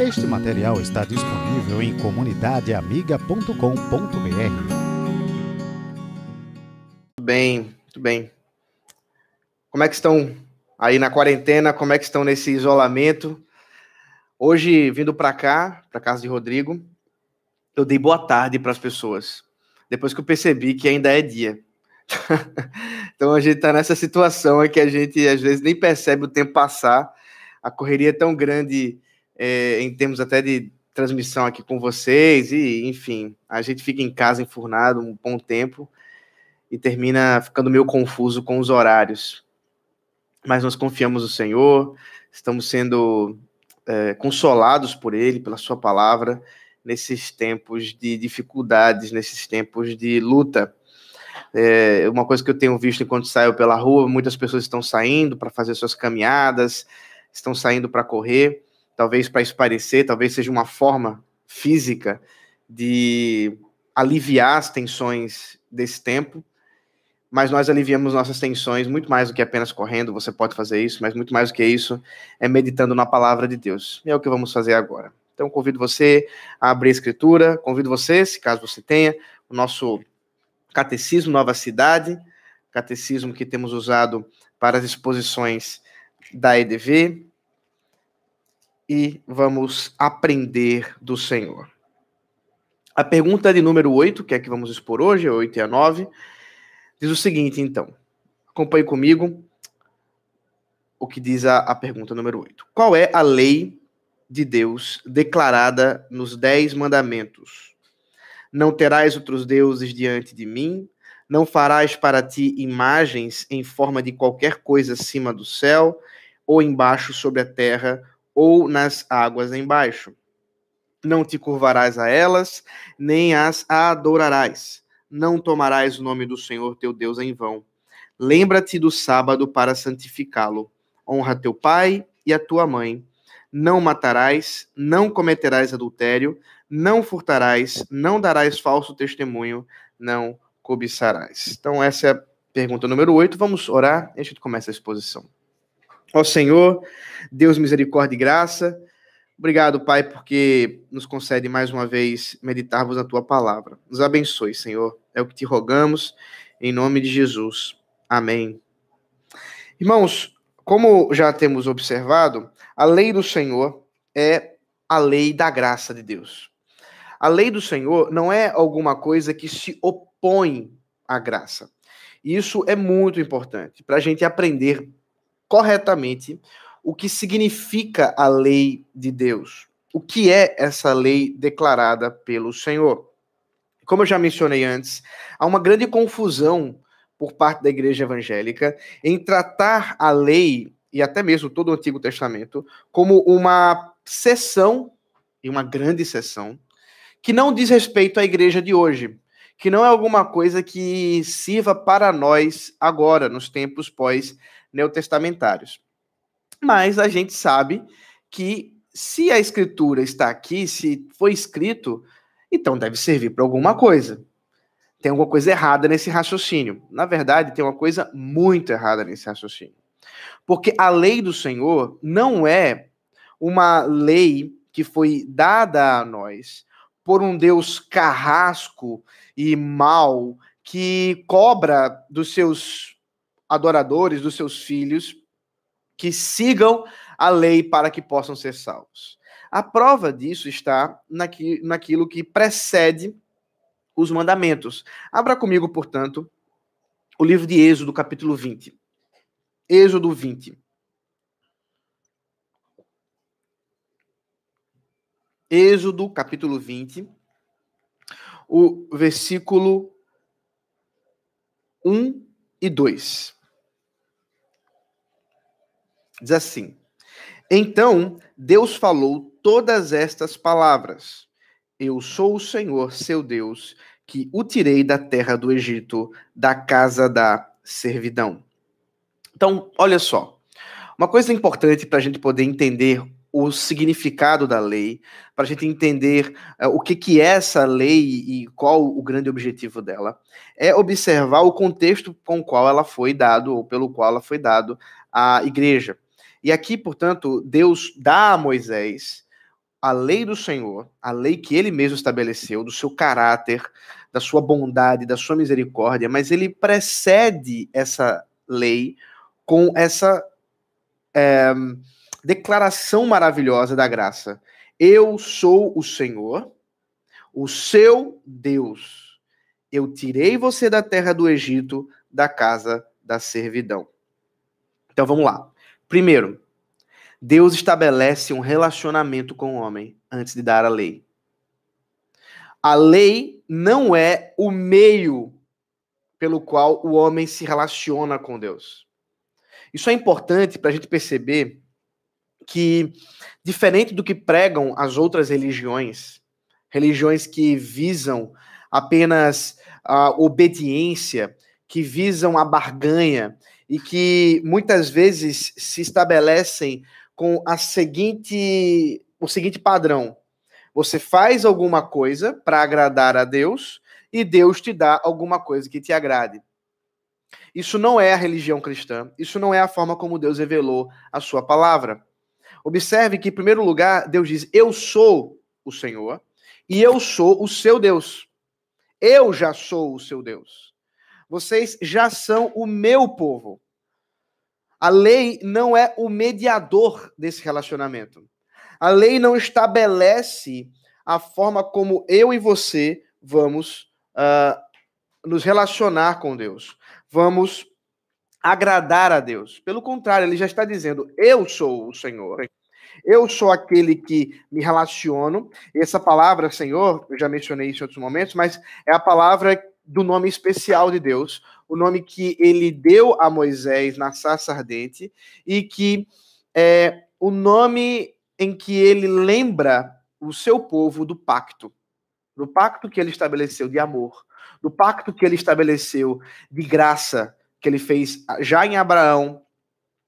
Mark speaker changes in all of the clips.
Speaker 1: Este material está disponível em comunidadeamiga.com.br.
Speaker 2: Bem, muito bem. Como é que estão aí na quarentena? Como é que estão nesse isolamento? Hoje, vindo para cá, para casa de Rodrigo, eu dei boa tarde para as pessoas. Depois que eu percebi que ainda é dia. então a gente está nessa situação é que a gente às vezes nem percebe o tempo passar. A correria é tão grande é, em termos até de transmissão aqui com vocês, e enfim, a gente fica em casa enfurnado um bom tempo e termina ficando meio confuso com os horários. Mas nós confiamos no Senhor, estamos sendo é, consolados por Ele, pela Sua palavra, nesses tempos de dificuldades, nesses tempos de luta. É, uma coisa que eu tenho visto enquanto saio pela rua, muitas pessoas estão saindo para fazer suas caminhadas, estão saindo para correr, talvez para esparecer, talvez seja uma forma física de aliviar as tensões desse tempo, mas nós aliviamos nossas tensões muito mais do que apenas correndo, você pode fazer isso, mas muito mais do que isso é meditando na palavra de Deus. E é o que vamos fazer agora. Então convido você a abrir a escritura, convido você, se caso você tenha, o nosso catecismo Nova Cidade, catecismo que temos usado para as exposições da EDV, e vamos aprender do Senhor. A pergunta de número 8, que é que vamos expor hoje, a 8 e a 9, diz o seguinte, então. Acompanhe comigo o que diz a, a pergunta número 8. Qual é a lei de Deus declarada nos Dez Mandamentos? Não terás outros deuses diante de mim, não farás para ti imagens em forma de qualquer coisa acima do céu, ou embaixo sobre a terra, ou nas águas embaixo. Não te curvarás a elas, nem as adorarás. Não tomarás o nome do Senhor teu Deus em vão. Lembra-te do sábado para santificá-lo. Honra teu pai e a tua mãe. Não matarás, não cometerás adultério, não furtarás, não darás falso testemunho, não cobiçarás. Então, essa é a pergunta número 8. Vamos orar e a gente começa a exposição. Ó Senhor, Deus misericórdia e graça, obrigado, Pai, porque nos concede mais uma vez meditarmos na tua palavra. Nos abençoe, Senhor. É o que te rogamos, em nome de Jesus. Amém. Irmãos, como já temos observado, a lei do Senhor é a lei da graça de Deus. A lei do Senhor não é alguma coisa que se opõe à graça. Isso é muito importante para a gente aprender corretamente o que significa a lei de Deus. O que é essa lei declarada pelo Senhor? Como eu já mencionei antes, há uma grande confusão por parte da igreja evangélica em tratar a lei e até mesmo todo o Antigo Testamento como uma sessão e uma grande sessão que não diz respeito à igreja de hoje, que não é alguma coisa que sirva para nós agora, nos tempos pós neotestamentários. Mas a gente sabe que se a escritura está aqui, se foi escrito, então deve servir para alguma coisa. Tem alguma coisa errada nesse raciocínio. Na verdade, tem uma coisa muito errada nesse raciocínio. Porque a lei do Senhor não é uma lei que foi dada a nós por um Deus carrasco e mau que cobra dos seus adoradores, dos seus filhos, que sigam a lei para que possam ser salvos. A prova disso está naqui, naquilo que precede os mandamentos. Abra comigo, portanto, o livro de Êxodo, capítulo 20. Êxodo 20. Êxodo, capítulo 20, o versículo 1 e 2. Diz assim: Então Deus falou todas estas palavras: Eu sou o Senhor, seu Deus, que o tirei da terra do Egito, da casa da servidão. Então, olha só. Uma coisa importante para a gente poder entender o significado da lei, para a gente entender uh, o que, que é essa lei e qual o grande objetivo dela, é observar o contexto com o qual ela foi dado, ou pelo qual ela foi dado à igreja. E aqui, portanto, Deus dá a Moisés a lei do Senhor, a lei que ele mesmo estabeleceu, do seu caráter, da sua bondade, da sua misericórdia, mas ele precede essa lei com essa é, declaração maravilhosa da graça. Eu sou o Senhor, o seu Deus. Eu tirei você da terra do Egito, da casa da servidão. Então vamos lá. Primeiro, Deus estabelece um relacionamento com o homem antes de dar a lei. A lei não é o meio pelo qual o homem se relaciona com Deus. Isso é importante para a gente perceber que, diferente do que pregam as outras religiões, religiões que visam apenas a obediência, que visam a barganha e que muitas vezes se estabelecem com a seguinte, o seguinte padrão: você faz alguma coisa para agradar a Deus e Deus te dá alguma coisa que te agrade. Isso não é a religião cristã, isso não é a forma como Deus revelou a sua palavra. Observe que, em primeiro lugar, Deus diz: Eu sou o Senhor e eu sou o seu Deus. Eu já sou o seu Deus. Vocês já são o meu povo. A lei não é o mediador desse relacionamento. A lei não estabelece a forma como eu e você vamos uh, nos relacionar com Deus. Vamos agradar a Deus. Pelo contrário, ele já está dizendo: Eu sou o Senhor. Eu sou aquele que me relaciono. E essa palavra, Senhor, eu já mencionei isso em outros momentos, mas é a palavra do nome especial de Deus, o nome que ele deu a Moisés na sarça ardente, e que é o nome em que ele lembra o seu povo do pacto, do pacto que ele estabeleceu de amor, do pacto que ele estabeleceu de graça, que ele fez já em Abraão,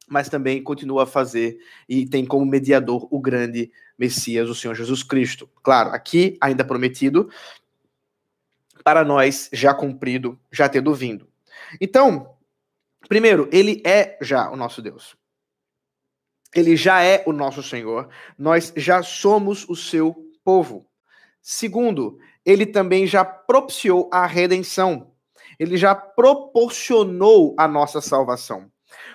Speaker 2: mas também continua a fazer e tem como mediador o grande Messias, o Senhor Jesus Cristo. Claro, aqui ainda prometido, para nós já cumprido, já tendo vindo. Então, primeiro, ele é já o nosso Deus. Ele já é o nosso Senhor. Nós já somos o seu povo. Segundo, ele também já propiciou a redenção. Ele já proporcionou a nossa salvação.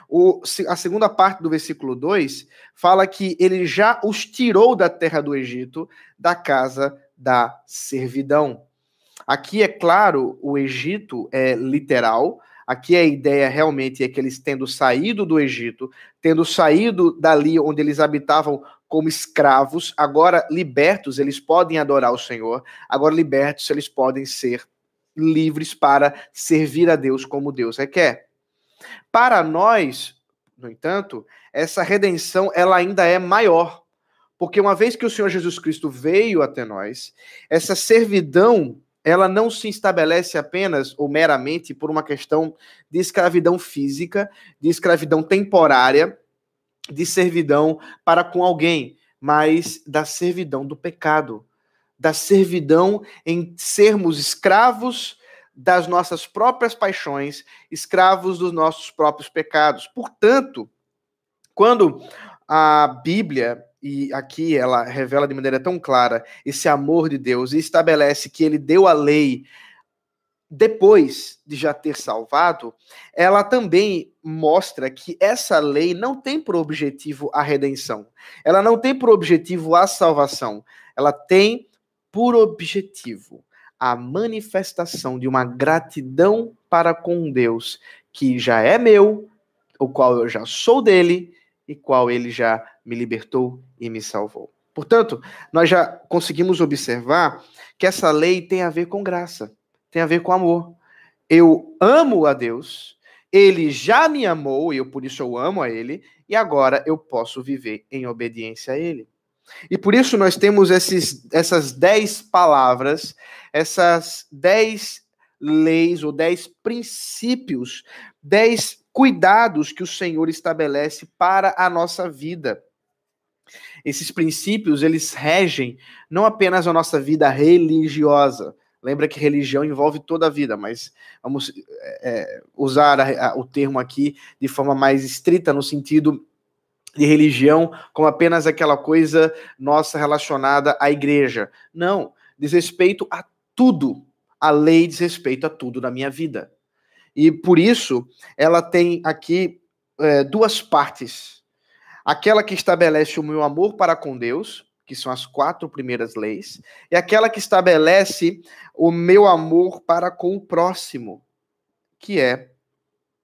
Speaker 2: O, a segunda parte do versículo 2 fala que ele já os tirou da terra do Egito, da casa da servidão. Aqui, é claro, o Egito é literal. Aqui a ideia realmente é que eles tendo saído do Egito, tendo saído dali onde eles habitavam como escravos, agora libertos, eles podem adorar o Senhor. Agora libertos, eles podem ser livres para servir a Deus como Deus requer. Para nós, no entanto, essa redenção ela ainda é maior, porque uma vez que o Senhor Jesus Cristo veio até nós, essa servidão ela não se estabelece apenas ou meramente por uma questão de escravidão física, de escravidão temporária, de servidão para com alguém, mas da servidão do pecado, da servidão em sermos escravos das nossas próprias paixões, escravos dos nossos próprios pecados. Portanto, quando a Bíblia e aqui ela revela de maneira tão clara esse amor de Deus e estabelece que ele deu a lei depois de já ter salvado, ela também mostra que essa lei não tem por objetivo a redenção. Ela não tem por objetivo a salvação. Ela tem por objetivo a manifestação de uma gratidão para com Deus que já é meu, o qual eu já sou dele e qual ele já me libertou e me salvou. Portanto, nós já conseguimos observar que essa lei tem a ver com graça, tem a ver com amor. Eu amo a Deus, ele já me amou e eu por isso eu amo a ele, e agora eu posso viver em obediência a ele. E por isso nós temos esses, essas dez palavras, essas dez leis ou dez princípios, dez cuidados que o Senhor estabelece para a nossa vida. Esses princípios, eles regem não apenas a nossa vida religiosa. Lembra que religião envolve toda a vida, mas vamos é, usar a, a, o termo aqui de forma mais estrita, no sentido de religião como apenas aquela coisa nossa relacionada à igreja. Não, diz respeito a tudo. A lei diz respeito a tudo na minha vida. E por isso, ela tem aqui é, duas partes. Aquela que estabelece o meu amor para com Deus, que são as quatro primeiras leis, e aquela que estabelece o meu amor para com o próximo, que é,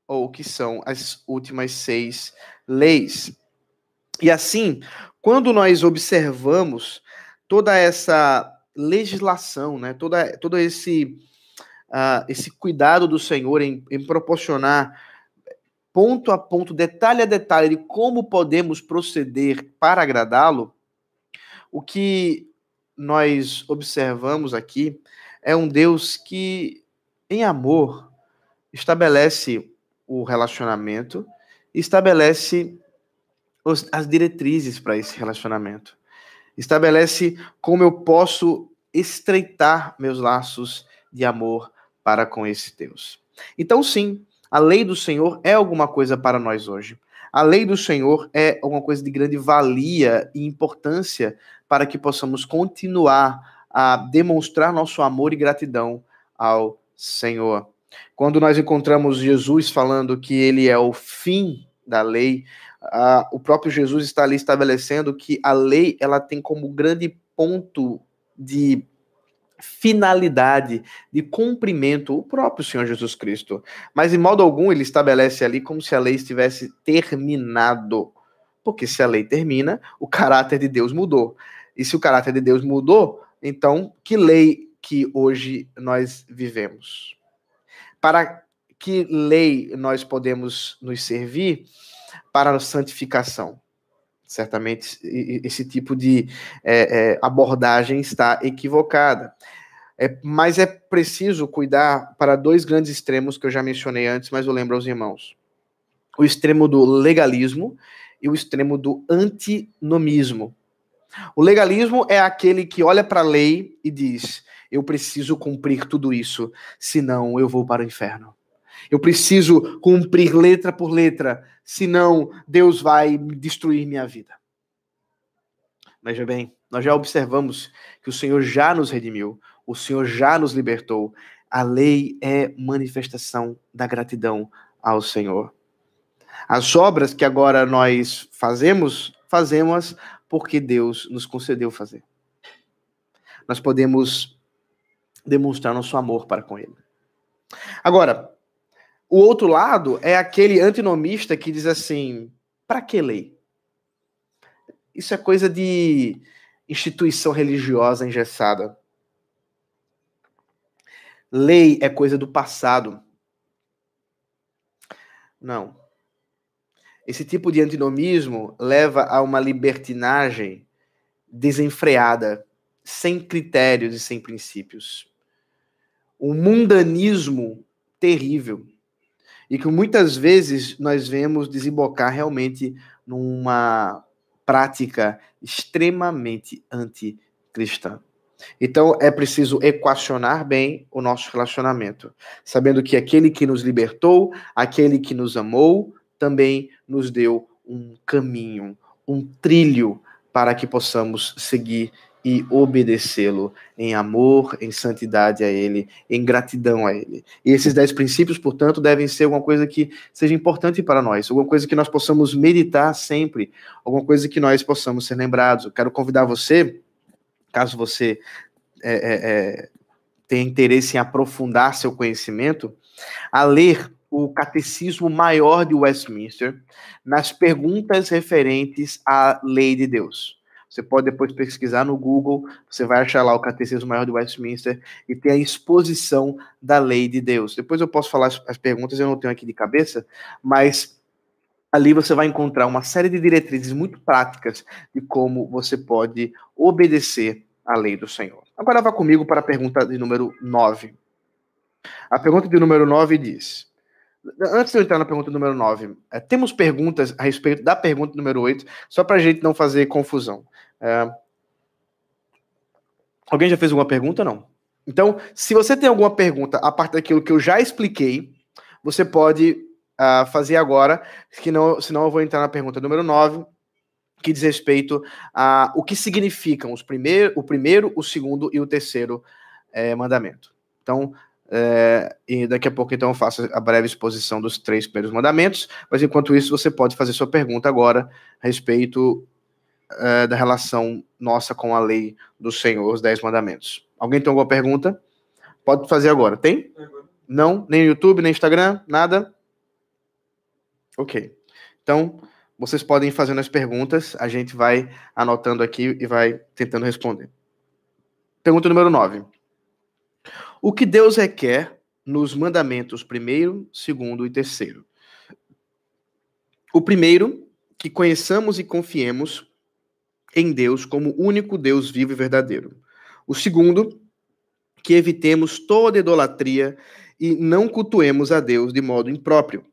Speaker 2: ou que são as últimas seis leis. E assim, quando nós observamos toda essa legislação, né, toda, todo esse, uh, esse cuidado do Senhor em, em proporcionar ponto a ponto, detalhe a detalhe de como podemos proceder para agradá-lo, o que nós observamos aqui é um Deus que, em amor, estabelece o relacionamento, estabelece os, as diretrizes para esse relacionamento. Estabelece como eu posso estreitar meus laços de amor para com esse Deus. Então, sim, a lei do Senhor é alguma coisa para nós hoje. A lei do Senhor é alguma coisa de grande valia e importância para que possamos continuar a demonstrar nosso amor e gratidão ao Senhor. Quando nós encontramos Jesus falando que ele é o fim da lei, ah, o próprio Jesus está ali estabelecendo que a lei ela tem como grande ponto de finalidade de cumprimento o próprio Senhor Jesus Cristo. Mas em modo algum ele estabelece ali como se a lei estivesse terminado. Porque se a lei termina, o caráter de Deus mudou. E se o caráter de Deus mudou, então que lei que hoje nós vivemos? Para que lei nós podemos nos servir? para a santificação. Certamente esse tipo de é, é, abordagem está equivocada. É, mas é preciso cuidar para dois grandes extremos que eu já mencionei antes, mas eu lembro aos irmãos: o extremo do legalismo e o extremo do antinomismo. O legalismo é aquele que olha para a lei e diz: eu preciso cumprir tudo isso, senão eu vou para o inferno. Eu preciso cumprir letra por letra, senão Deus vai destruir minha vida. Veja bem, nós já observamos que o Senhor já nos redimiu, o Senhor já nos libertou. A lei é manifestação da gratidão ao Senhor. As obras que agora nós fazemos, fazemos porque Deus nos concedeu fazer. Nós podemos demonstrar nosso amor para com Ele. Agora, o outro lado é aquele antinomista que diz assim: para que lei? Isso é coisa de instituição religiosa engessada. Lei é coisa do passado. Não. Esse tipo de antinomismo leva a uma libertinagem desenfreada, sem critérios e sem princípios. Um mundanismo terrível e que muitas vezes nós vemos desembocar realmente numa prática extremamente anticristã. Então é preciso equacionar bem o nosso relacionamento, sabendo que aquele que nos libertou, aquele que nos amou, também nos deu um caminho, um trilho para que possamos seguir e obedecê-lo em amor, em santidade a Ele, em gratidão a Ele. E esses dez princípios, portanto, devem ser alguma coisa que seja importante para nós, alguma coisa que nós possamos meditar sempre, alguma coisa que nós possamos ser lembrados. Eu quero convidar você, caso você é, é, é, tenha interesse em aprofundar seu conhecimento, a ler o Catecismo Maior de Westminster nas perguntas referentes à lei de Deus. Você pode depois pesquisar no Google, você vai achar lá o Catecismo Maior de Westminster e tem a exposição da lei de Deus. Depois eu posso falar as, perguntas, eu não tenho aqui de cabeça, mas ali você vai encontrar uma série de diretrizes muito práticas de como você pode obedecer à lei do Senhor. Agora vá comigo para a pergunta de número 9. A pergunta de número 9 diz: Antes de eu entrar na pergunta número 9, é, temos perguntas a respeito da pergunta número 8, só para a gente não fazer confusão. É... Alguém já fez alguma pergunta? Não. Então, se você tem alguma pergunta a partir daquilo que eu já expliquei, você pode uh, fazer agora, que não, senão eu vou entrar na pergunta número 9 que diz respeito a o que significam os primeir, o primeiro, o segundo e o terceiro é, mandamento. Então, é, e daqui a pouco então eu faço a breve exposição dos três primeiros mandamentos, mas enquanto isso você pode fazer sua pergunta agora a respeito é, da relação nossa com a lei do Senhor, os dez mandamentos. Alguém tem alguma pergunta? Pode fazer agora. Tem? Não? Nem YouTube, nem Instagram? Nada? Ok. Então, vocês podem ir fazendo as perguntas, a gente vai anotando aqui e vai tentando responder. Pergunta número 9. O que Deus requer nos mandamentos primeiro, segundo e terceiro? O primeiro, que conheçamos e confiemos em Deus como único Deus vivo e verdadeiro. O segundo, que evitemos toda idolatria e não cultuemos a Deus de modo impróprio.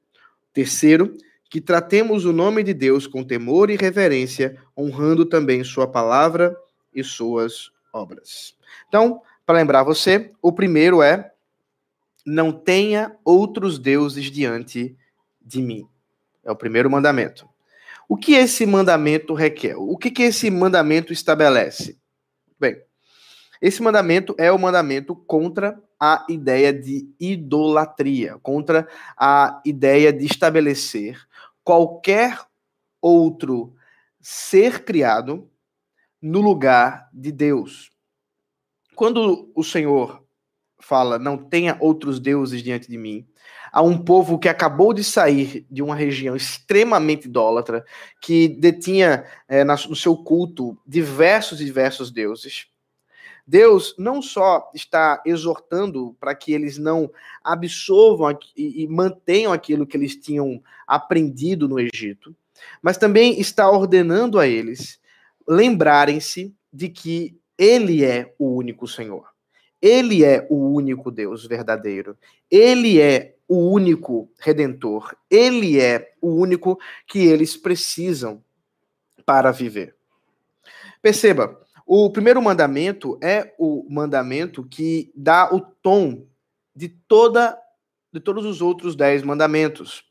Speaker 2: Terceiro, que tratemos o nome de Deus com temor e reverência, honrando também Sua palavra e Suas obras. Então, para lembrar você, o primeiro é: não tenha outros deuses diante de mim. É o primeiro mandamento. O que esse mandamento requer? O que, que esse mandamento estabelece? Bem, esse mandamento é o mandamento contra a ideia de idolatria, contra a ideia de estabelecer qualquer outro ser criado no lugar de Deus. Quando o Senhor fala, não tenha outros deuses diante de mim, a um povo que acabou de sair de uma região extremamente idólatra, que detinha é, no seu culto diversos e diversos deuses. Deus não só está exortando para que eles não absorvam e, mantenham aquilo que eles tinham aprendido no Egito, mas também está ordenando a eles lembrarem-se de que Ele é o único Senhor. Ele é o único Deus verdadeiro. Ele é o único redentor. Ele é o único que eles precisam para viver. Perceba, o primeiro mandamento é o mandamento que dá o tom de toda de todos os outros dez mandamentos.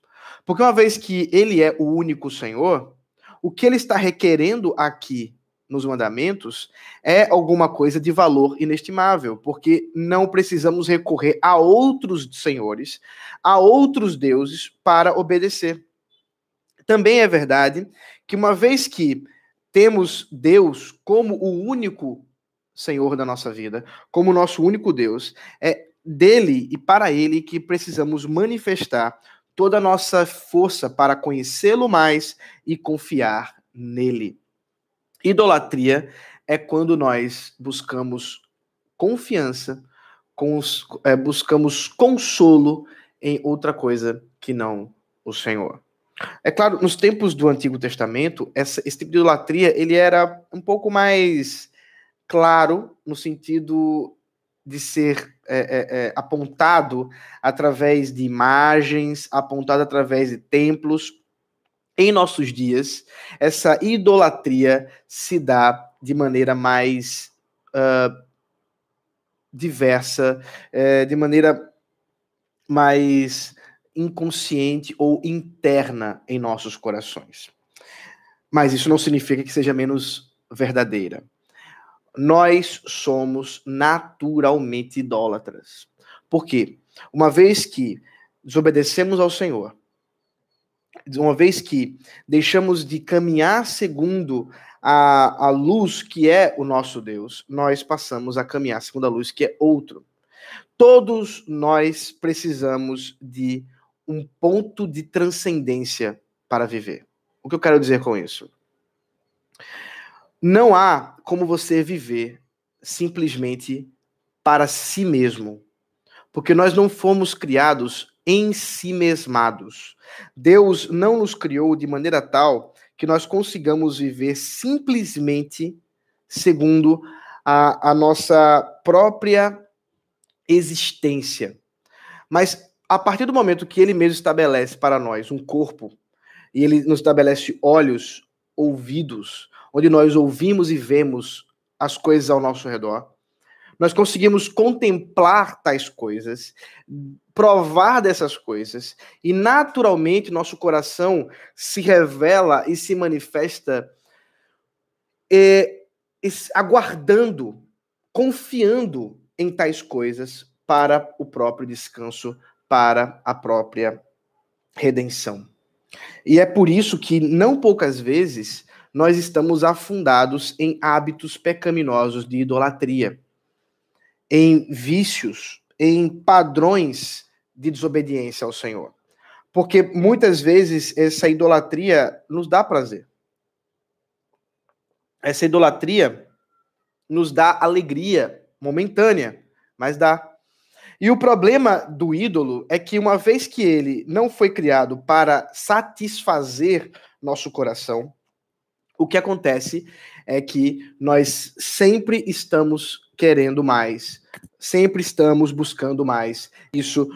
Speaker 2: Porque uma vez que ele é o único Senhor, o que ele está requerendo aqui nos mandamentos é alguma coisa de valor inestimável, porque não precisamos recorrer a outros senhores, a outros deuses para obedecer. Também é verdade que uma vez que temos Deus como o único Senhor da nossa vida, como nosso único Deus, é dele e para ele que precisamos manifestar toda a nossa força para conhecê-lo mais e confiar nele. Idolatria é quando nós buscamos confiança, cons, é, buscamos consolo em outra coisa que não o Senhor. É claro, nos tempos do Antigo Testamento, essa, esse tipo de idolatria ele era um pouco mais claro no sentido de ser é, é, é, apontado através de imagens, apontado através de templos. Em nossos dias, essa idolatria se dá de maneira mais uh, diversa, é, de maneira mais inconsciente ou interna em nossos corações. Mas isso não significa que seja menos verdadeira. Nós somos naturalmente idólatras. Por quê? Uma vez que desobedecemos ao Senhor, uma vez que deixamos de caminhar segundo a, a luz que é o nosso Deus, nós passamos a caminhar segundo a luz que é outro. Todos nós precisamos de um ponto de transcendência para viver. O que eu quero dizer com isso? Não há como você viver simplesmente para si mesmo, porque nós não fomos criados em si mesmados. Deus não nos criou de maneira tal que nós consigamos viver simplesmente segundo a, a nossa própria existência. Mas a partir do momento que ele mesmo estabelece para nós um corpo, e ele nos estabelece olhos, ouvidos, onde nós ouvimos e vemos as coisas ao nosso redor, nós conseguimos contemplar tais coisas, provar dessas coisas, e naturalmente nosso coração se revela e se manifesta é, aguardando, confiando em tais coisas para o próprio descanso, para a própria redenção. E é por isso que, não poucas vezes, nós estamos afundados em hábitos pecaminosos de idolatria, em vícios, em padrões de desobediência ao Senhor. Porque muitas vezes essa idolatria nos dá prazer. Essa idolatria nos dá alegria momentânea, mas dá. E o problema do ídolo é que, uma vez que ele não foi criado para satisfazer nosso coração, o que acontece é que nós sempre estamos querendo mais, sempre estamos buscando mais. Isso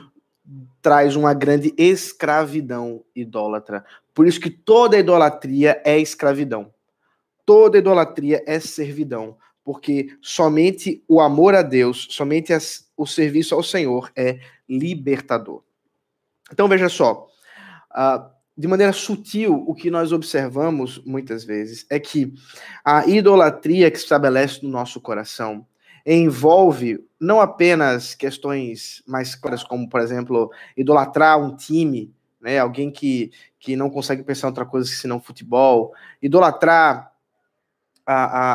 Speaker 2: traz uma grande escravidão idólatra. Por isso que toda idolatria é escravidão. Toda idolatria é servidão, porque somente o amor a Deus, somente as, o serviço ao Senhor é libertador. Então veja só, uh, de maneira sutil, o que nós observamos muitas vezes é que a idolatria que se estabelece no nosso coração envolve não apenas questões mais claras, como, por exemplo, idolatrar um time, né, alguém que, que não consegue pensar em outra coisa senão futebol, idolatrar a, a,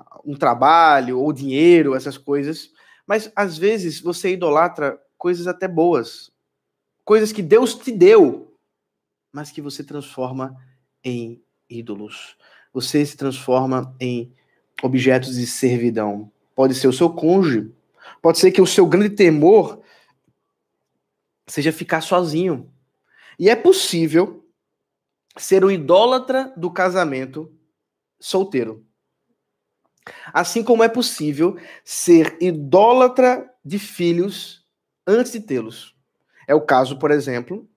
Speaker 2: a um trabalho ou dinheiro, essas coisas, mas às vezes você idolatra coisas até boas, coisas que Deus te deu, mas que você transforma em ídolos. Você se transforma em objetos de servidão. Pode ser o seu cônjuge. Pode ser que o seu grande temor seja ficar sozinho. E é possível ser o idólatra do casamento solteiro. Assim como é possível ser idólatra de filhos antes de tê-los. É o caso, por exemplo,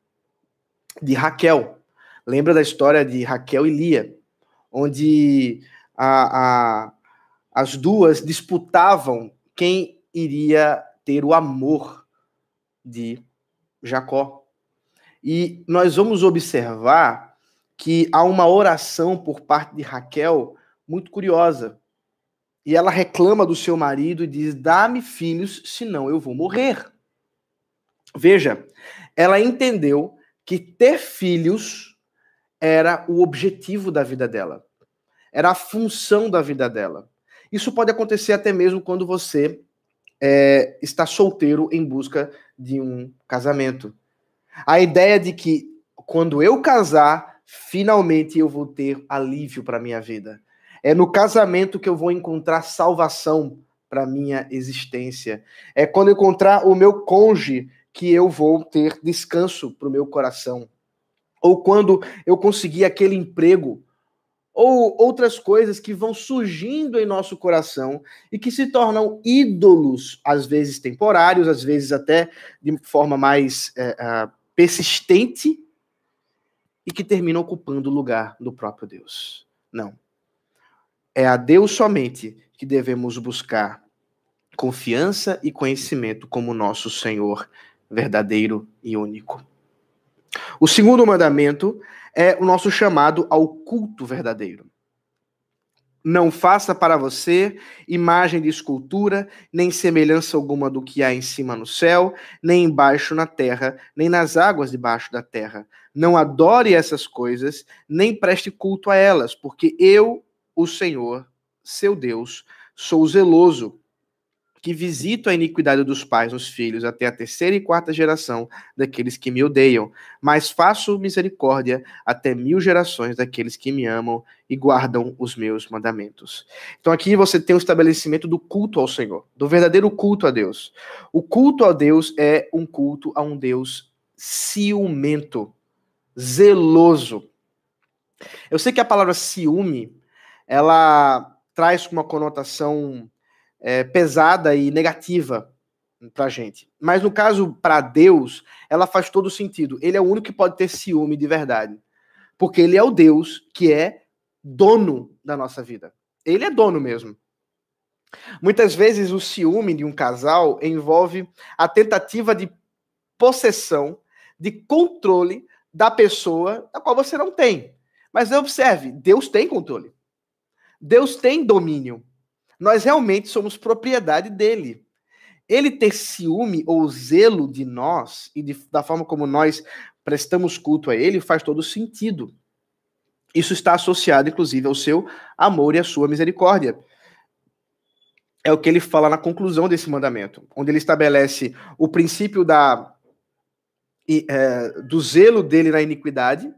Speaker 2: de Raquel. Lembra da história de Raquel e Lia, onde a, a, as duas disputavam quem iria ter o amor de Jacó. E nós vamos observar que há uma oração por parte de Raquel muito curiosa. E ela reclama do seu marido e diz: Dá-me filhos, senão eu vou morrer. Veja, ela entendeu que ter filhos era o objetivo da vida dela, era a função da vida dela. Isso pode acontecer até mesmo quando você é, está solteiro em busca de um casamento. A ideia de que quando eu casar, finalmente eu vou ter alívio para minha vida. É no casamento que eu vou encontrar salvação para minha existência. É quando eu encontrar o meu cônjuge que eu vou ter descanso para o meu coração. Ou quando eu conseguir aquele emprego, ou outras coisas que vão surgindo em nosso coração e que se tornam ídolos, às vezes temporários, às vezes até de forma mais é, é, persistente, e que terminam ocupando o lugar do próprio Deus. Não. É a Deus somente que devemos buscar confiança e conhecimento como nosso Senhor verdadeiro e único. O segundo mandamento é o nosso chamado ao culto verdadeiro. Não faça para você imagem de escultura, nem semelhança alguma do que há em cima no céu, nem embaixo na terra, nem nas águas debaixo da terra. Não adore essas coisas, nem preste culto a elas, porque eu, o Senhor, seu Deus, sou zeloso que visito a iniquidade dos pais nos filhos até a terceira e quarta geração daqueles que me odeiam, mas faço misericórdia até mil gerações daqueles que me amam e guardam os meus mandamentos. Então aqui você tem o estabelecimento do culto ao Senhor, do verdadeiro culto a Deus. O culto a Deus é um culto a um Deus ciumento, zeloso. Eu sei que a palavra ciúme, ela traz uma conotação é, pesada e negativa para gente. Mas no caso, para Deus, ela faz todo sentido. Ele é o único que pode ter ciúme de verdade. Porque ele é o Deus que é dono da nossa vida. Ele é dono mesmo. Muitas vezes o ciúme de um casal envolve a tentativa de possessão, de controle da pessoa da qual você não tem. Mas observe, Deus tem controle. Deus tem domínio. Nós realmente somos propriedade dele. Ele ter ciúme ou zelo de nós e de, da forma como nós prestamos culto a ele faz todo sentido. Isso está associado, inclusive, ao seu amor e à sua misericórdia. É o que ele fala na conclusão desse mandamento, onde ele estabelece o princípio da, é, do zelo dele na iniquidade,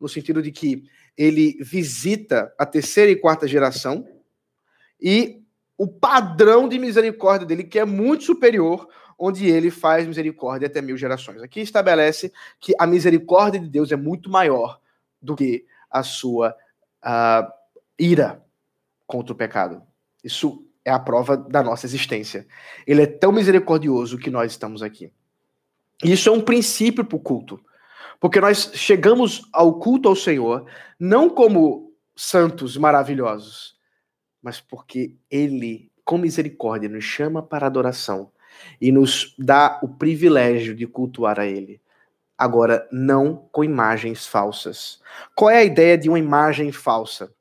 Speaker 2: no sentido de que ele visita a terceira e quarta geração, e o padrão de misericórdia dele, que é muito superior, onde ele faz misericórdia até mil gerações. Aqui estabelece que a misericórdia de Deus é muito maior do que a sua uh, ira contra o pecado. Isso é a prova da nossa existência. Ele é tão misericordioso que nós estamos aqui. Isso é um princípio para o culto. Porque nós chegamos ao culto ao Senhor não como santos maravilhosos, mas porque Ele, com misericórdia, nos chama para adoração e nos dá o privilégio de cultuar a Ele agora não com imagens falsas. Qual é a ideia de uma imagem falsa?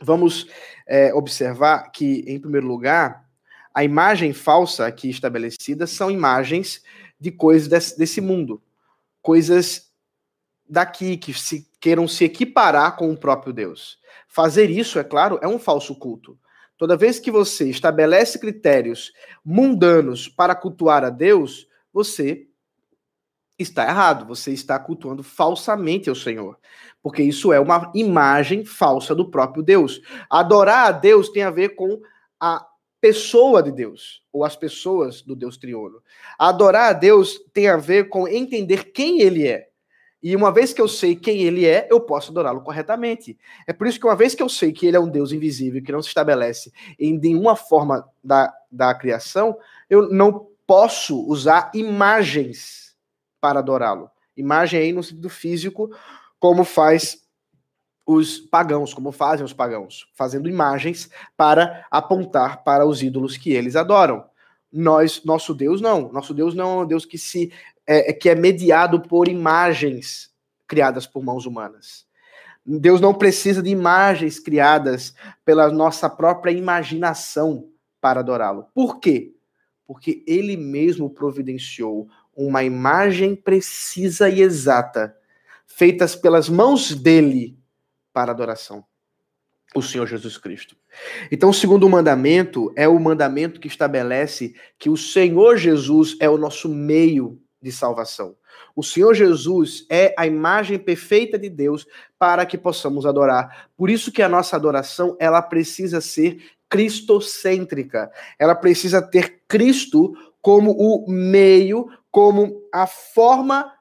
Speaker 2: Vamos é, observar que, em primeiro lugar, a imagem falsa aqui estabelecida são imagens de coisas desse, desse mundo, coisas daqui que se queiram se equiparar com o próprio Deus. Fazer isso, é claro, é um falso culto. Toda vez que você estabelece critérios mundanos para cultuar a Deus, você está errado. Você está cultuando falsamente ao Senhor. Porque isso é uma imagem falsa do próprio Deus. Adorar a Deus tem a ver com a pessoa de Deus, ou as pessoas do Deus triuno. Adorar a Deus tem a ver com entender quem ele é. E uma vez que eu sei quem ele é, eu posso adorá-lo corretamente. É por isso que uma vez que eu sei que ele é um Deus invisível, que não se estabelece em nenhuma forma da, da criação, eu não posso usar imagens para adorá-lo. Imagem aí no sentido físico, como faz os pagãos, como fazem os pagãos, fazendo imagens para apontar para os ídolos que eles adoram. Nós, nosso Deus não, nosso Deus não é um Deus que se é, é que é mediado por imagens criadas por mãos humanas. Deus não precisa de imagens criadas pela nossa própria imaginação para adorá-lo. Por quê? Porque ele mesmo providenciou uma imagem precisa e exata, feitas pelas mãos dele para adoração. O Senhor Jesus Cristo. Então, o segundo mandamento é o mandamento que estabelece que o Senhor Jesus é o nosso meio de salvação. O Senhor Jesus é a imagem perfeita de Deus para que possamos adorar. Por isso que a nossa adoração, ela precisa ser cristocêntrica. Ela precisa ter Cristo como o meio, como a forma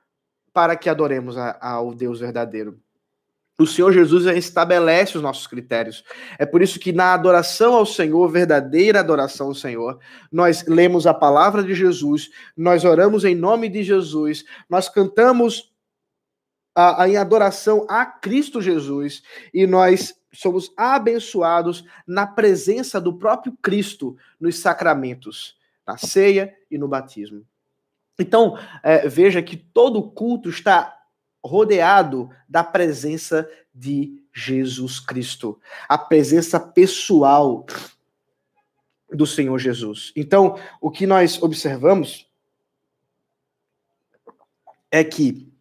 Speaker 2: para que adoremos ao Deus verdadeiro. O Senhor Jesus estabelece os nossos critérios. É por isso que na adoração ao Senhor, verdadeira adoração ao Senhor, nós lemos a palavra de Jesus, nós oramos em nome de Jesus, nós cantamos a, a, em adoração a Cristo Jesus e nós somos abençoados na presença do próprio Cristo nos sacramentos na ceia e no batismo. Então, é, veja que todo culto está rodeado da presença de Jesus Cristo, a presença pessoal do Senhor Jesus. Então, o que nós observamos é que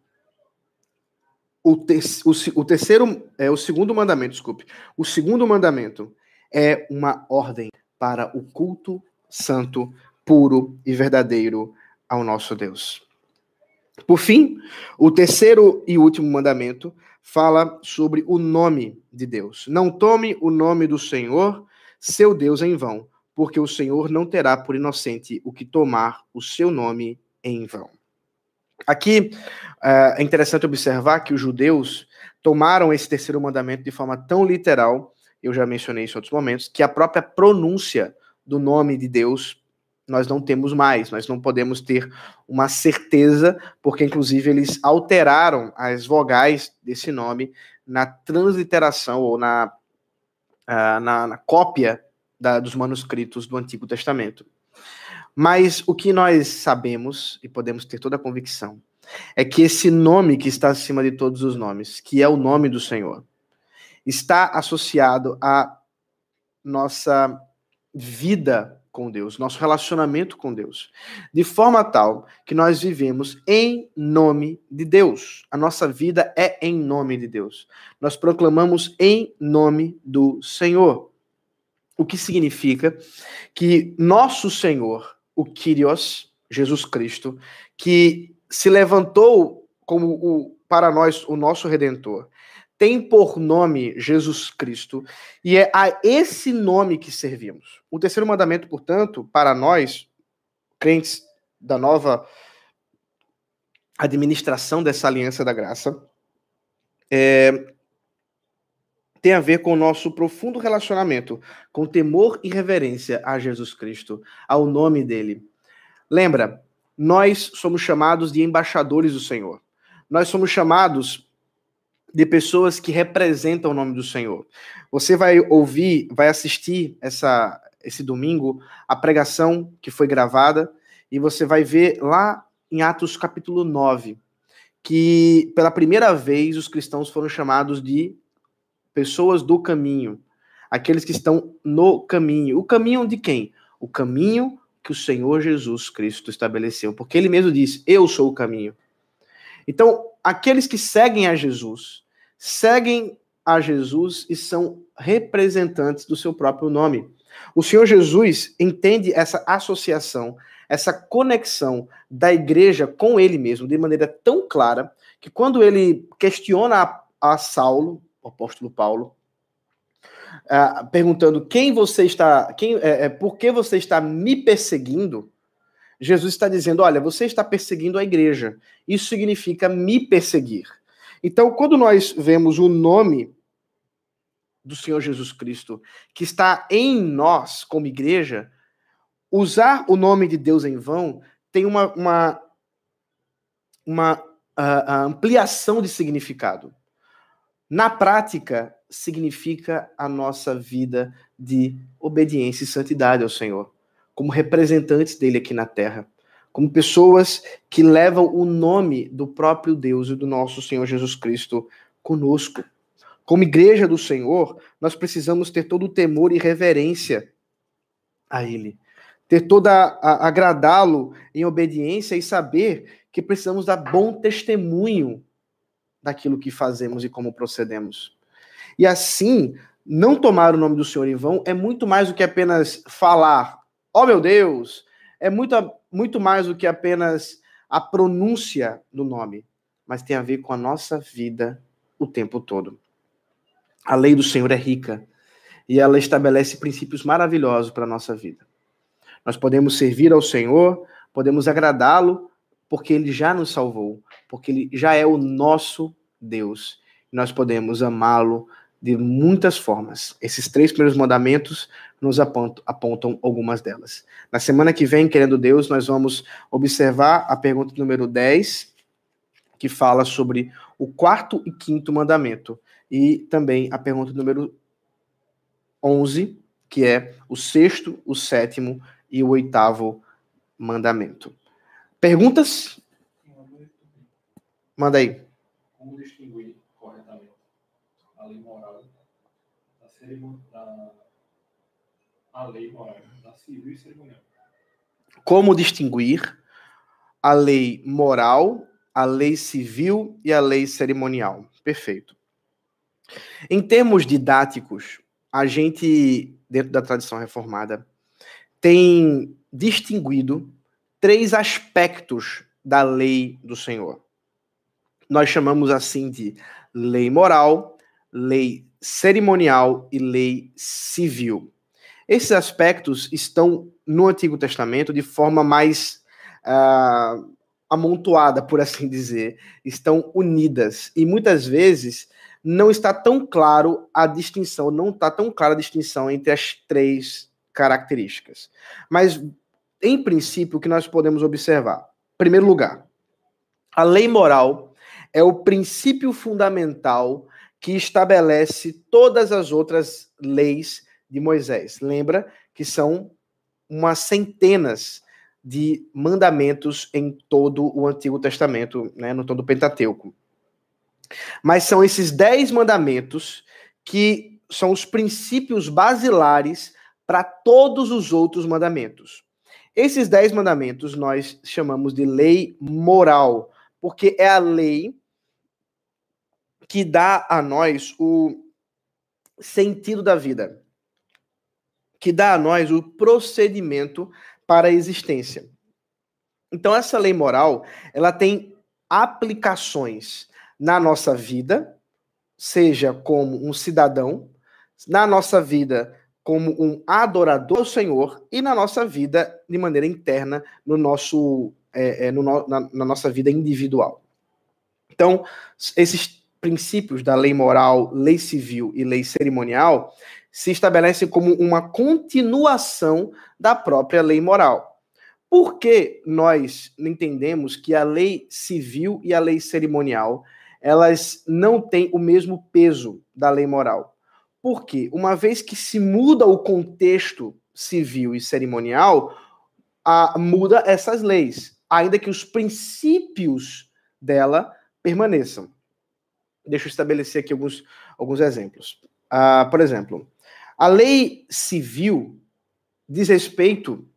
Speaker 2: o, o, o terceiro, é o segundo mandamento, desculpe, o segundo mandamento é uma ordem para o culto santo puro e verdadeiro ao nosso Deus. Por fim, o terceiro e último mandamento fala sobre o nome de Deus. Não tome o nome do Senhor, seu Deus, em vão, porque o Senhor não terá por inocente o que tomar o seu nome em vão. Aqui é, é interessante observar que os judeus tomaram esse terceiro mandamento de forma tão literal, eu já mencionei isso em outros momentos, que a própria pronúncia do nome de Deus nós não temos mais, nós não podemos ter uma certeza, porque inclusive eles alteraram as vogais desse nome na transliteração ou na, uh, na, na, cópia da, dos manuscritos do Antigo Testamento. Mas o que nós sabemos, e podemos ter toda a convicção, é que esse nome que está acima de todos os nomes, que é o nome do Senhor, está associado a nossa vida com Deus, nosso relacionamento com Deus, de forma tal que nós vivemos em nome de Deus. A nossa vida é em nome de Deus. Nós proclamamos em nome do Senhor. O que significa que nosso Senhor, o Kyrios, Jesus Cristo, que se levantou como o, para nós o nosso redentor, tem por nome Jesus Cristo, e é a esse nome que servimos. O terceiro mandamento, portanto, para nós, crentes da nova administração dessa aliança da graça, é, tem a ver com o nosso profundo relacionamento com temor e reverência a Jesus Cristo, ao nome dele. Lembra, nós somos chamados de embaixadores do Senhor. Nós somos chamados de pessoas que representam o nome do Senhor. Você vai ouvir, vai assistir essa, esse domingo a pregação que foi gravada e você vai ver lá em Atos capítulo 9 que pela primeira vez os cristãos foram chamados de pessoas do caminho, aqueles que estão no caminho. O caminho de quem? O caminho que o Senhor Jesus Cristo estabeleceu, porque ele mesmo disse: "Eu sou o caminho". Então, aqueles que seguem a Jesus, seguem a Jesus e são representantes do seu próprio nome. O Senhor Jesus entende essa associação, essa conexão da igreja com ele mesmo de maneira tão clara que quando ele questiona a, a Saulo, o apóstolo Paulo, uh, perguntando quem você está, quem, é, é, por que você está me perseguindo, Jesus está dizendo: olha, você está perseguindo a igreja. Isso significa me perseguir. Então, quando nós vemos o nome do Senhor Jesus Cristo que está em nós como igreja, usar o nome de Deus em vão tem uma, uma, uma uh, ampliação de significado. Na prática, significa a nossa vida de obediência e santidade ao Senhor como representantes dele aqui na terra, como pessoas que levam o nome do próprio Deus e do nosso Senhor Jesus Cristo conosco. Como igreja do Senhor, nós precisamos ter todo o temor e reverência a Ele, ter toda agradá-lo em obediência e saber que precisamos dar bom testemunho daquilo que fazemos e como procedemos. E assim, não tomar o nome do Senhor em vão é muito mais do que apenas falar oh meu Deus, é muito, muito mais do que apenas a pronúncia do nome, mas tem a ver com a nossa vida o tempo todo. A lei do Senhor é rica e ela estabelece princípios maravilhosos para a nossa vida. Nós podemos servir ao Senhor, podemos agradá-lo, porque ele já nos salvou, porque ele já é o nosso Deus. Nós podemos amá-lo de muitas formas. Esses três primeiros mandamentos nos apontam, apontam, algumas delas. Na semana que vem, querendo Deus, nós vamos observar a pergunta número 10, que fala sobre o quarto e quinto mandamento, e também a pergunta número 11, que é o sexto, o sétimo e o oitavo mandamento. Perguntas? Manda aí.
Speaker 3: Como distinguir corretamente a lei moral a lei moral, da civil e cerimonial.
Speaker 2: Como distinguir a lei moral, a lei civil e a lei cerimonial? Perfeito. Em termos didáticos, a gente, dentro da tradição reformada, tem distinguido três aspectos da lei do Senhor. Nós chamamos assim de lei moral, lei cerimonial e lei civil. Esses aspectos estão no Antigo Testamento de forma mais uh, amontoada, por assim dizer, estão unidas. E muitas vezes não está tão claro a distinção, não está tão clara a distinção entre as três características. Mas, em princípio, o que nós podemos observar? Em primeiro lugar, a lei moral é o princípio fundamental que estabelece todas as outras leis de Moisés. Lembra que são umas centenas de mandamentos em todo o Antigo Testamento, né, no todo o Pentateuco. Mas são esses dez mandamentos que são os princípios basilares para todos os outros mandamentos. Esses dez mandamentos nós chamamos de lei moral, porque é a lei que dá a nós o sentido da vida, que dá a nós o procedimento para a existência. Então essa lei moral, ela tem aplicações na nossa vida, seja como um cidadão, na nossa vida como um adorador do Senhor e na nossa vida de maneira interna, no nosso, é, é, no, na, na nossa vida individual. Então, esses princípios da lei moral, lei civil e lei cerimonial se estabelecem como uma continuação da própria lei moral. Por que nós entendemos que a lei civil e a lei cerimonial elas não têm o mesmo peso da lei moral? Porque uma vez que se muda o contexto civil e cerimonial, a, muda essas leis, ainda que os princípios dela permaneçam. Deixa eu estabelecer aqui alguns, alguns exemplos. Uh, por exemplo, a lei civil diz respeito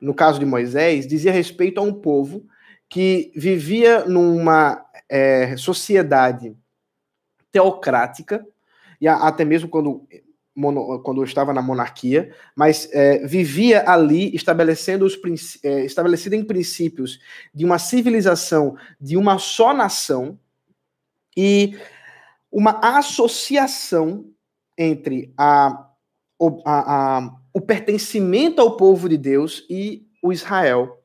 Speaker 2: no caso de Moisés, dizia respeito a um povo que vivia numa é, sociedade teocrática, e até mesmo quando, quando estava na monarquia, mas é, vivia ali estabelecendo os é, estabelecido em princípios de uma civilização de uma só nação e uma associação entre a, a, a o pertencimento ao povo de Deus e o Israel,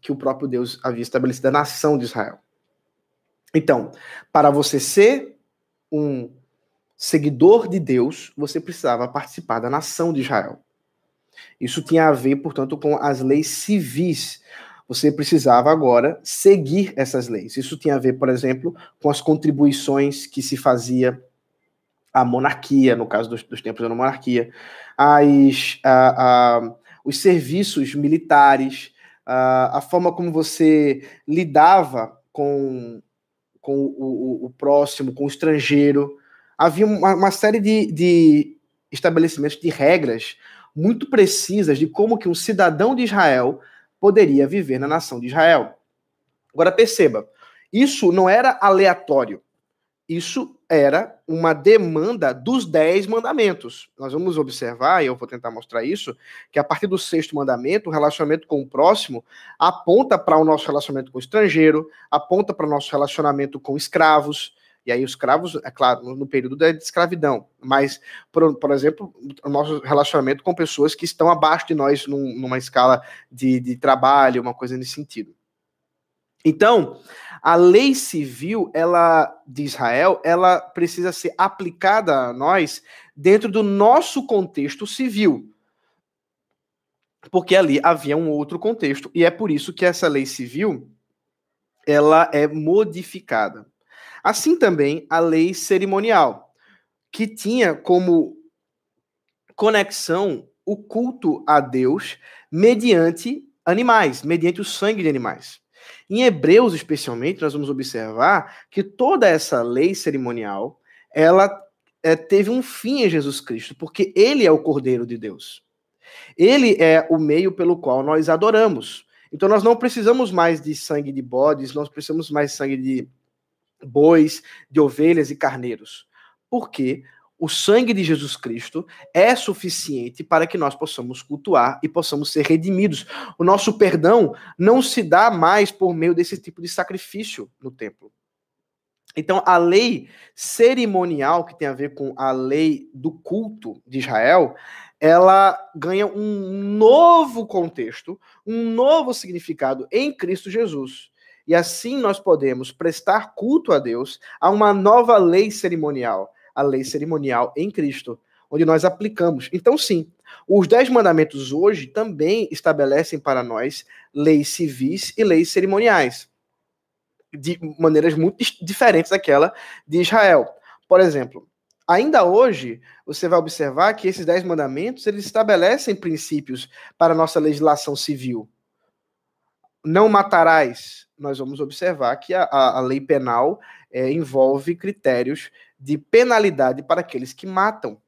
Speaker 2: que o próprio Deus havia estabelecido, a nação de Israel. Então, para você ser um seguidor de Deus, você precisava participar da nação de Israel. Isso tinha a ver, portanto, com as leis civis. Você precisava agora seguir essas leis. Isso tinha a ver, por exemplo, com as contribuições que se fazia à monarquia, no caso dos, dos tempos da monarquia as, a, a, os serviços militares, a, a, forma como você lidava com, com o, o, o próximo, com o estrangeiro. Havia uma, uma série de, de estabelecimentos de regras muito precisas de como que um cidadão de Israel poderia viver na nação de Israel. Agora perceba, isso não era aleatório. Isso era uma demanda dos dez mandamentos. Nós vamos observar, e eu vou tentar mostrar isso, que a partir do sexto mandamento, o relacionamento com o próximo aponta para o nosso relacionamento com o estrangeiro, aponta para o nosso relacionamento com escravos, e aí os escravos, é claro, no período da escravidão, mas, por, por exemplo, o nosso relacionamento com pessoas que estão abaixo de nós num, numa escala de, de trabalho, uma coisa nesse sentido. Então, a lei civil, ela de Israel, ela precisa ser aplicada a nós dentro do nosso contexto civil. Porque ali havia um outro contexto e é por isso que essa lei civil ela é modificada. Assim também a lei cerimonial, que tinha como conexão o culto a Deus mediante animais, mediante o sangue de animais. Em Hebreus, especialmente, nós vamos observar que toda essa lei cerimonial, ela é, teve um fim em Jesus Cristo, porque ele é o Cordeiro de Deus. Ele é o meio pelo qual nós adoramos. Então nós não precisamos mais de sangue de bodes, nós precisamos mais de sangue de bois, de ovelhas e carneiros. Por quê? o sangue de Jesus Cristo é suficiente para que nós possamos cultuar e possamos ser redimidos. O nosso perdão não se dá mais por meio desse tipo de sacrifício no templo. Então, a lei cerimonial, que tem a ver com a lei do culto de Israel, ela ganha um novo contexto, um novo significado em Cristo Jesus. E assim nós podemos prestar culto a Deus a uma nova lei cerimonial a lei cerimonial em Cristo, onde nós aplicamos. Então, sim, os Dez Mandamentos hoje também estabelecem para nós leis civis e leis cerimoniais, de maneiras muito diferentes daquela de Israel. Por exemplo, ainda hoje, você vai observar que esses Dez Mandamentos eles estabelecem princípios para a nossa legislação civil. Não matarás. Nós vamos observar que a, a, a lei penal é, envolve critérios de penalidade para aqueles que matam.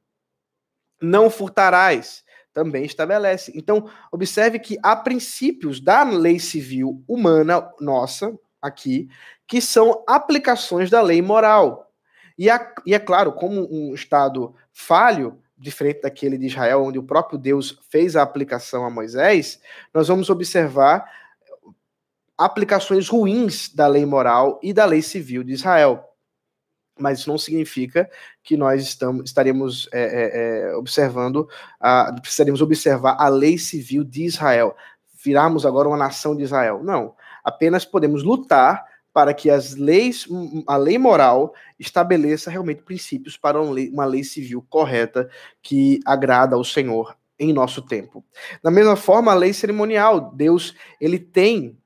Speaker 2: Não furtarás, também estabelece. Então, observe que há princípios da lei civil humana nossa, aqui, que são aplicações da lei moral. E, e é claro, como um Estado falho, diferente daquele de Israel, onde o próprio Deus fez a aplicação a Moisés, nós vamos observar aplicações ruins da lei moral e da lei civil de Israel. Mas isso não significa que nós estamos, estaremos é, é, é observando, a, precisaríamos observar a lei civil de Israel, virarmos agora uma nação de Israel. Não, apenas podemos lutar para que as leis, a lei moral estabeleça realmente princípios para uma lei, uma lei civil correta que agrada ao Senhor em nosso tempo. Da mesma forma, a lei cerimonial, Deus, ele tem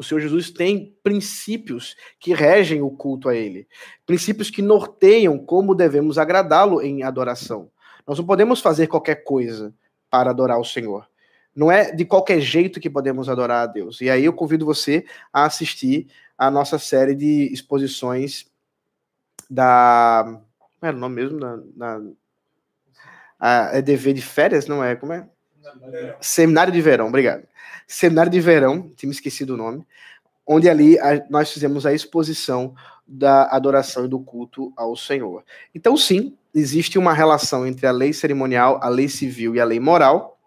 Speaker 2: o Senhor Jesus tem princípios que regem o culto a ele, princípios que norteiam como devemos agradá-lo em adoração. Nós não podemos fazer qualquer coisa para adorar o Senhor. Não é de qualquer jeito que podemos adorar a Deus. E aí eu convido você a assistir a nossa série de exposições da. Como era o nome mesmo? Da, da, a EDV de férias, não é? Como é? Seminário de Verão, obrigado. Seminário de Verão, tinha esquecido o nome, onde ali a, nós fizemos a exposição da adoração e do culto ao Senhor. Então, sim, existe uma relação entre a lei cerimonial, a lei civil e a lei moral,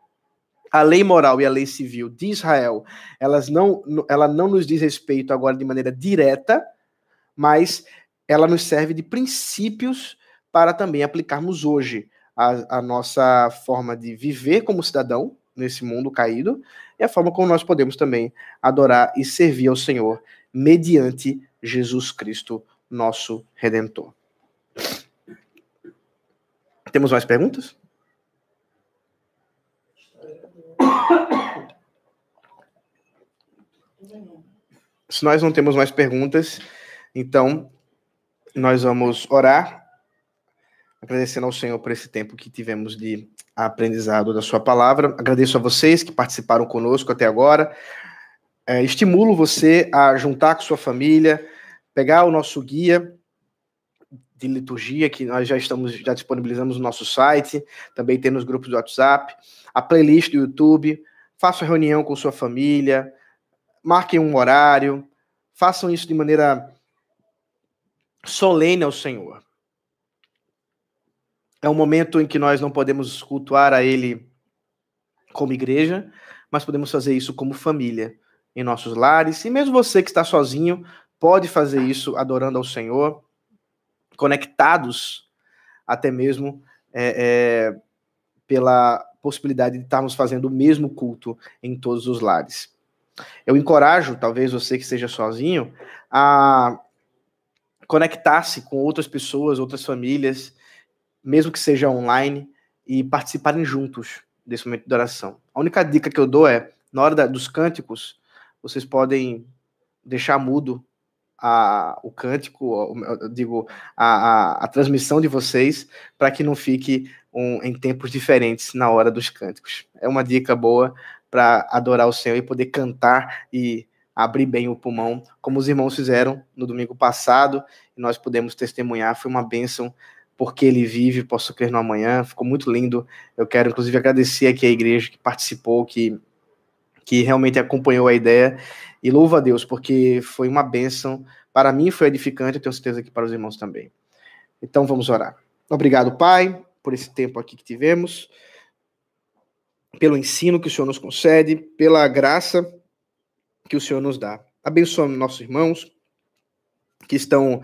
Speaker 2: a lei moral e a lei civil de Israel, elas não, ela não nos diz respeito agora de maneira direta, mas ela nos serve de princípios para também aplicarmos hoje a, a nossa forma de viver como cidadão nesse mundo caído e a forma como nós podemos também adorar e servir ao Senhor mediante Jesus Cristo, nosso Redentor. Temos mais perguntas? Se nós não temos mais perguntas, então nós vamos orar, agradecendo ao Senhor por esse tempo que tivemos de aprendizado da Sua palavra. Agradeço a vocês que participaram conosco até agora. É, estimulo você a juntar com sua família, pegar o nosso guia de liturgia que nós já estamos já disponibilizamos no nosso site, também tem nos grupos do WhatsApp, a playlist do YouTube, faça reunião com sua família, marquem um horário, façam isso de maneira solene ao Senhor. É um momento em que nós não podemos cultuar a Ele como igreja, mas podemos fazer isso como família, em nossos lares. E mesmo você que está sozinho, pode fazer isso adorando ao Senhor, conectados até mesmo é, é, pela possibilidade de estarmos fazendo o mesmo culto em todos os lares. Eu encorajo, talvez você que esteja sozinho, a conectar-se com outras pessoas, outras famílias, mesmo que seja online, e participarem juntos desse momento de oração. A única dica que eu dou é, na hora da, dos cânticos, vocês podem deixar mudo a, o cântico, digo, a, a, a transmissão de vocês, para que não fique um, em tempos diferentes na hora dos cânticos. É uma dica boa para adorar o Senhor e poder cantar e abrir bem o pulmão, como os irmãos fizeram no domingo passado, e nós podemos testemunhar, foi uma bênção, porque ele vive, posso crer no amanhã, ficou muito lindo. Eu quero, inclusive, agradecer aqui a igreja que participou, que, que realmente acompanhou a ideia, e louvo a Deus, porque foi uma bênção, para mim foi edificante, eu tenho certeza que para os irmãos também. Então vamos orar. Obrigado, Pai, por esse tempo aqui que tivemos pelo ensino que o Senhor nos concede, pela graça que o Senhor nos dá. Abençoa nossos irmãos que estão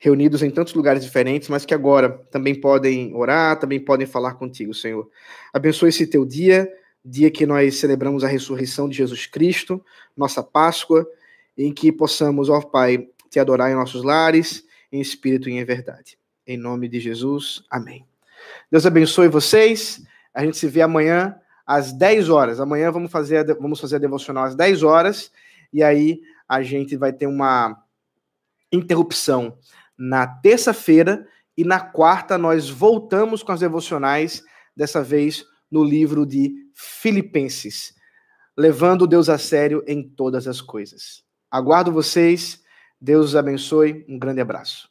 Speaker 2: reunidos em tantos lugares diferentes, mas que agora também podem orar, também podem falar contigo, Senhor. Abençoa esse teu dia, dia que nós celebramos a ressurreição de Jesus Cristo, nossa Páscoa, em que possamos, ó Pai, te adorar em nossos lares, em espírito e em verdade. Em nome de Jesus, amém. Deus abençoe vocês. A gente se vê amanhã às 10 horas. Amanhã vamos fazer a, vamos fazer a devocional às 10 horas e aí a gente vai ter uma interrupção na terça-feira e na quarta nós voltamos com as devocionais, dessa vez no livro de Filipenses, levando Deus a sério em todas as coisas. Aguardo vocês Deus os abençoe. Um grande abraço.